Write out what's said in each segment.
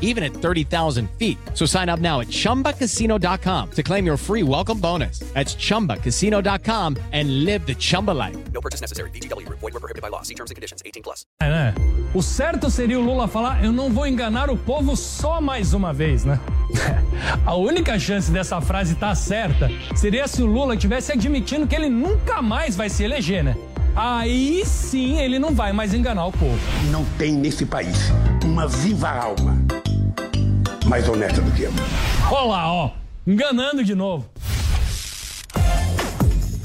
even at 30,000 feet. So sign up now at ChumbaCasino.com to claim your free welcome bonus. That's ChumbaCasino.com and live the Chumba life. No purchase necessary. VGW. Void were prohibited by law. See terms and conditions. 18 plus. É, né? O certo seria o Lula falar: eu não vou enganar o povo só mais uma vez, né? A única chance dessa frase estar tá certa seria se o Lula tivesse admitindo que ele nunca mais vai se eleger, né? Aí sim ele não vai mais enganar o povo. Não tem nesse país uma viva alma mais honesta do que eu. Olha lá, ó, enganando de novo.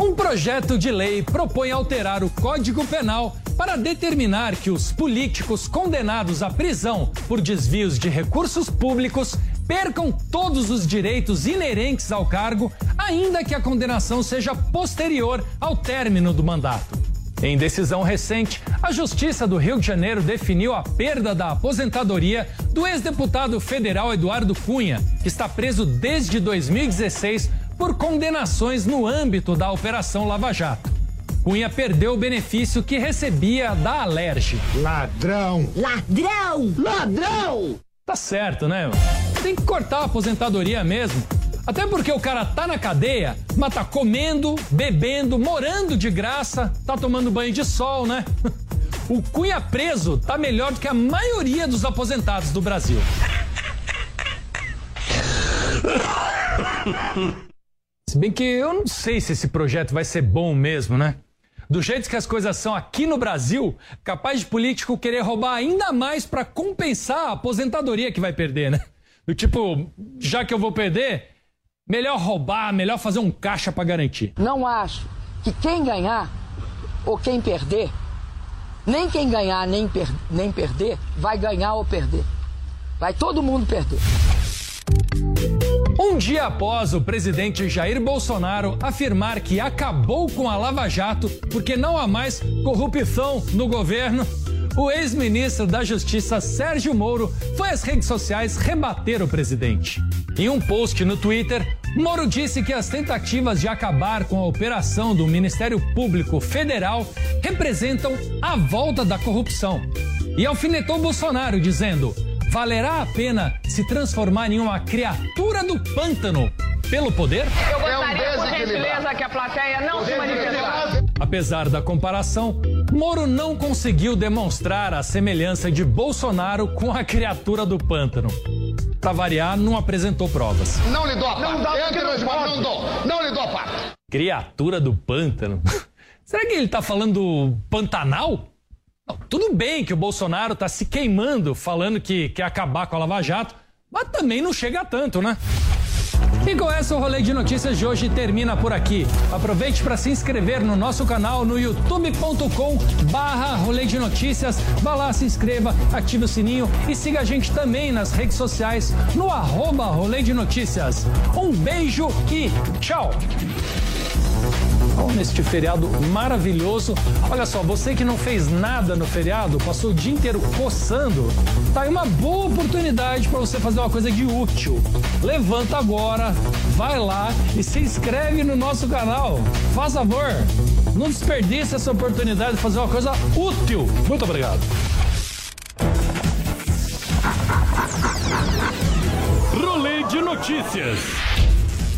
Um projeto de lei propõe alterar o Código Penal para determinar que os políticos condenados à prisão por desvios de recursos públicos percam todos os direitos inerentes ao cargo, ainda que a condenação seja posterior ao término do mandato. Em decisão recente, a Justiça do Rio de Janeiro definiu a perda da aposentadoria do ex-deputado federal Eduardo Cunha, que está preso desde 2016 por condenações no âmbito da Operação Lava Jato. Cunha perdeu o benefício que recebia da Alerj. Ladrão! Ladrão! Ladrão! Tá certo, né? Tem que cortar a aposentadoria mesmo. Até porque o cara tá na cadeia, mas tá comendo, bebendo, morando de graça, tá tomando banho de sol, né? O Cunha preso tá melhor do que a maioria dos aposentados do Brasil. Se bem que eu não sei se esse projeto vai ser bom mesmo, né? Do jeito que as coisas são aqui no Brasil, capaz de político querer roubar ainda mais para compensar a aposentadoria que vai perder, né? Do tipo, já que eu vou perder, melhor roubar, melhor fazer um caixa para garantir. Não acho que quem ganhar ou quem perder, nem quem ganhar nem, per nem perder, vai ganhar ou perder. Vai todo mundo perder. Um dia após o presidente Jair Bolsonaro afirmar que acabou com a Lava Jato porque não há mais corrupção no governo, o ex-ministro da Justiça Sérgio Moro foi às redes sociais rebater o presidente. Em um post no Twitter, Moro disse que as tentativas de acabar com a operação do Ministério Público Federal representam a volta da corrupção. E alfinetou Bolsonaro, dizendo: valerá a pena se transformar em uma criatura do pântano pelo poder? Eu gostaria, é um por gentileza, que a plateia não se manifestasse. Apesar da comparação, Moro não conseguiu demonstrar a semelhança de Bolsonaro com a criatura do pântano. Pra variar, não apresentou provas. Não lhe dou a parte. Não, dá Entre não, não dou. Não lhe dou a parte. Criatura do pântano? Será que ele tá falando Pantanal? Não, tudo bem que o Bolsonaro tá se queimando falando que quer acabar com a Lava Jato, mas também não chega a tanto, né? E com essa, o rolê de notícias de hoje termina por aqui. Aproveite para se inscrever no nosso canal no youtube.com barra rolê de notícias. Vá lá, se inscreva, ative o sininho e siga a gente também nas redes sociais no arroba rolê de notícias. Um beijo e tchau! Neste feriado maravilhoso. Olha só, você que não fez nada no feriado, passou o dia inteiro coçando, tá aí uma boa oportunidade para você fazer uma coisa de útil. Levanta agora, vai lá e se inscreve no nosso canal. Faz favor, não desperdice essa oportunidade de fazer uma coisa útil. Muito obrigado. Rolê de notícias.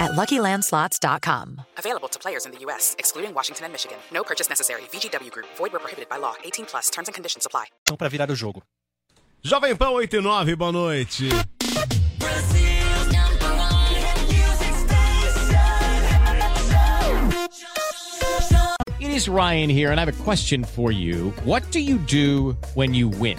at LuckyLandSlots.com. Available to players in the U.S., excluding Washington and Michigan. No purchase necessary. VGW Group. Void where prohibited by law. 18 plus. Terms and conditions apply. Então, para virar o jogo. Jovem Pão 8 e 9, boa noite. It is Ryan here, and I have a question for you. What do you do when you win?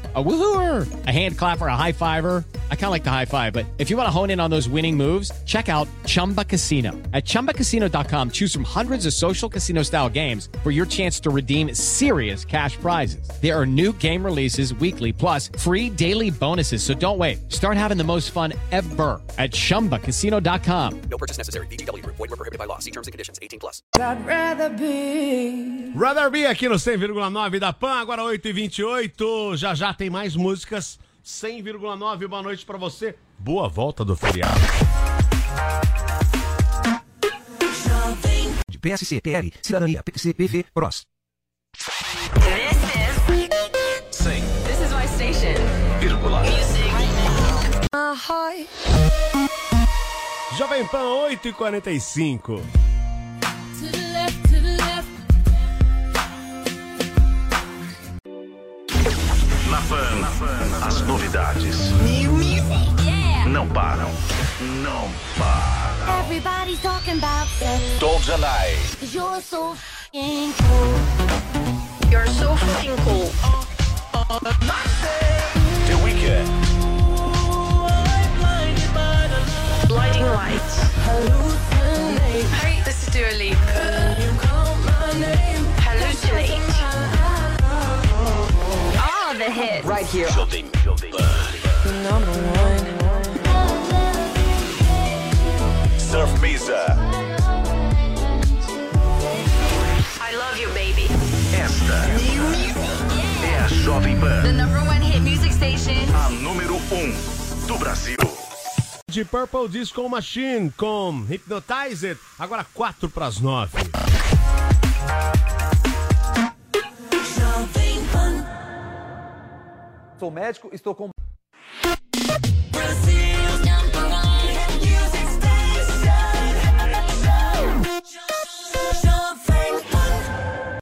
A woohooer, a hand clapper, a high fiver. I kind of like the high five, but if you want to hone in on those winning moves, check out Chumba Casino. At chumbacasino.com, choose from hundreds of social casino style games for your chance to redeem serious cash prizes. There are new game releases weekly, plus free daily bonuses. So don't wait. Start having the most fun ever at chumbacasino.com. No purchase necessary. VGW Group. Void where prohibited by law. See terms and conditions. 18 plus. I'd rather be. Rather Be aqui no 100,9 da PAN, agora 8h28. Já já tem mais músicas. 100,9, boa noite pra você. Boa volta do feriado. De PSC, PL, Cidadania, PTC, PV, PROS. This is my station. My heart. Jovem Pan 8h45. Pan, as novidades não param. Não param. Everybody's talking about sex. Deny. Cause you're so f***ing cool. You're so fucking cool. The here. Number one. Surf Mesa. I love you, baby. Esta é a Jovem The Pan, number one hit music station. a número 1 um do Brasil. De Purple Disco Machine com Hypnotized, agora 4 pras 9. Sou médico, estou com